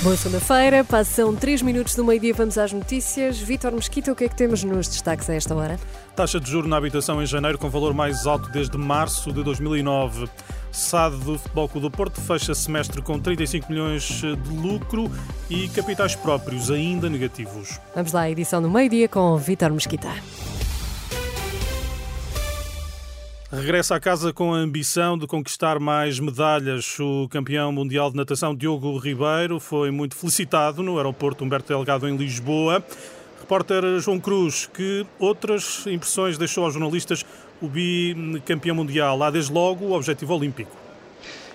Boa segunda-feira, passam 3 minutos do meio-dia, vamos às notícias. Vítor Mesquita, o que é que temos nos destaques a esta hora? Taxa de juro na habitação em janeiro com valor mais alto desde março de 2009. SAD do Futebol Clube do Porto fecha semestre com 35 milhões de lucro e capitais próprios ainda negativos. Vamos lá à edição do meio-dia com Vítor Mesquita. Regressa à casa com a ambição de conquistar mais medalhas. O campeão mundial de natação Diogo Ribeiro foi muito felicitado no aeroporto Humberto Delgado em Lisboa. Repórter João Cruz, que outras impressões deixou aos jornalistas o bicampeão mundial? Há desde logo o objetivo olímpico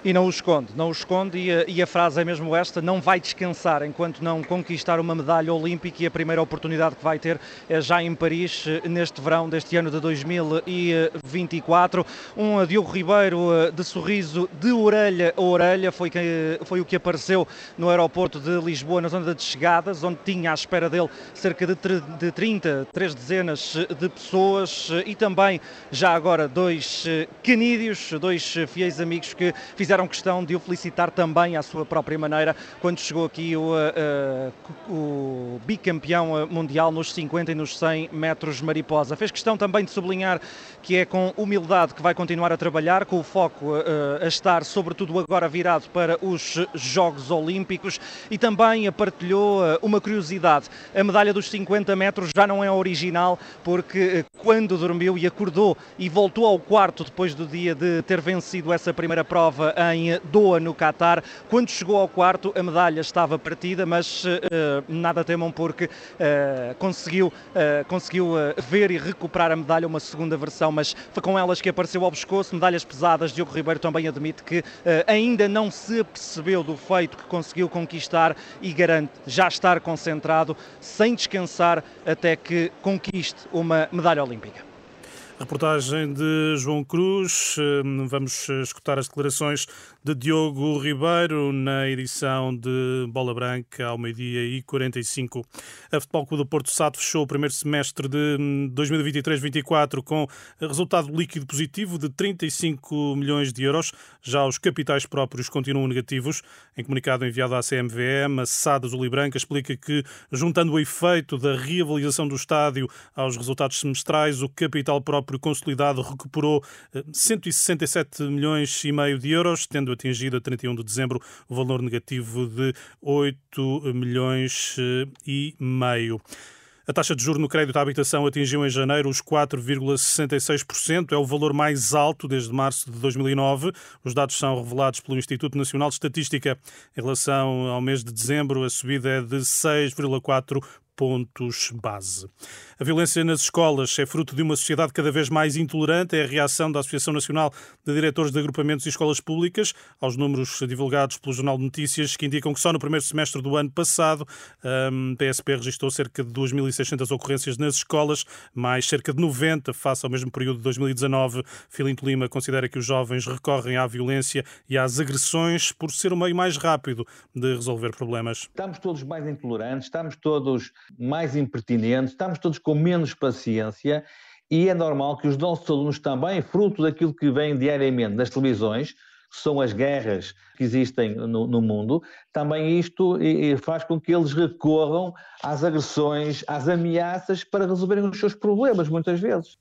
e não o esconde, não o esconde e a, e a, frase é mesmo esta, não vai descansar enquanto não conquistar uma medalha olímpica e a primeira oportunidade que vai ter é já em Paris eh, neste verão deste ano de 2024. Um eh, Diogo Ribeiro eh, de sorriso de orelha a orelha foi, que, foi o que apareceu no aeroporto de Lisboa, na zona de chegadas, onde tinha à espera dele cerca de, de 30, três dezenas de pessoas e também já agora dois canídeos, dois fiéis amigos que fizeram fizeram questão de o felicitar também à sua própria maneira quando chegou aqui o, uh, o bicampeão mundial nos 50 e nos 100 metros mariposa. Fez questão também de sublinhar que é com humildade que vai continuar a trabalhar, com o foco uh, a estar sobretudo agora virado para os Jogos Olímpicos e também partilhou uma curiosidade. A medalha dos 50 metros já não é original porque quando dormiu e acordou e voltou ao quarto depois do dia de ter vencido essa primeira prova em Doha, no Qatar. Quando chegou ao quarto, a medalha estava partida, mas uh, nada temam porque uh, conseguiu, uh, conseguiu ver e recuperar a medalha, uma segunda versão, mas foi com elas que apareceu ao pescoço. Medalhas pesadas, Diogo Ribeiro também admite que ainda não se apercebeu do feito que conseguiu conquistar e garante já estar concentrado, sem descansar, até que conquiste uma medalha olímpica. Reportagem de João Cruz. Hum, vamos escutar as declarações de Diogo Ribeiro na edição de Bola Branca ao meio-dia e 45. A Futebol Clube do Porto Sato fechou o primeiro semestre de 2023-24 hum, com resultado líquido positivo de 35 milhões de euros. Já os capitais próprios continuam negativos. Em comunicado enviado à CMVM, a SAD Branca explica que, juntando o efeito da reavaliação do estádio aos resultados semestrais, o capital próprio próprio consolidado recuperou 167 eh, milhões e meio de euros, tendo atingido a 31 de dezembro o valor negativo de 8 milhões eh, e meio. A taxa de juro no crédito à habitação atingiu em janeiro os 4,66%, é o valor mais alto desde março de 2009. Os dados são revelados pelo Instituto Nacional de Estatística. Em relação ao mês de dezembro, a subida é de 6,4 pontos base. A violência nas escolas é fruto de uma sociedade cada vez mais intolerante. É a reação da Associação Nacional de Diretores de Agrupamentos e Escolas Públicas aos números divulgados pelo Jornal de Notícias, que indicam que só no primeiro semestre do ano passado a PSP registrou cerca de 2.600 ocorrências nas escolas, mais cerca de 90 face ao mesmo período de 2019. Filinto Lima considera que os jovens recorrem à violência e às agressões por ser o meio mais rápido de resolver problemas. Estamos todos mais intolerantes, estamos todos mais impertinentes, estamos todos com menos paciência e é normal que os nossos alunos também, fruto daquilo que vem diariamente das televisões, que são as guerras que existem no, no mundo, também isto faz com que eles recorram às agressões, às ameaças para resolverem os seus problemas, muitas vezes.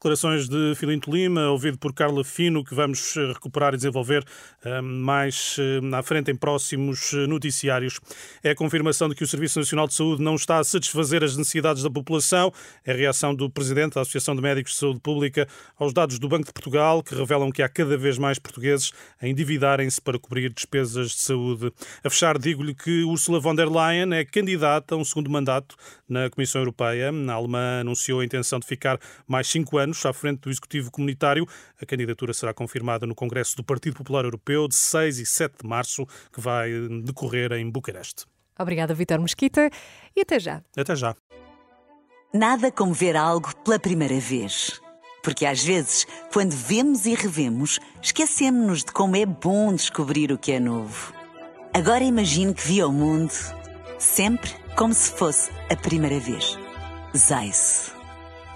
Declarações de Filinto Lima, ouvido por Carla Fino, que vamos eh, recuperar e desenvolver eh, mais eh, à frente em próximos noticiários. É a confirmação de que o Serviço Nacional de Saúde não está a satisfazer as necessidades da população. É a reação do Presidente da Associação de Médicos de Saúde Pública aos dados do Banco de Portugal, que revelam que há cada vez mais portugueses a endividarem-se para cobrir despesas de saúde. A fechar, digo-lhe que Ursula von der Leyen é candidata a um segundo mandato na Comissão Europeia. A alemã anunciou a intenção de ficar mais cinco anos à frente do Executivo Comunitário. A candidatura será confirmada no Congresso do Partido Popular Europeu de 6 e 7 de março, que vai decorrer em Bucareste. Obrigada, Vitor Mesquita, e até já. Até já. Nada como ver algo pela primeira vez. Porque às vezes, quando vemos e revemos, esquecemos-nos de como é bom descobrir o que é novo. Agora imagine que viu o mundo sempre como se fosse a primeira vez. Zais.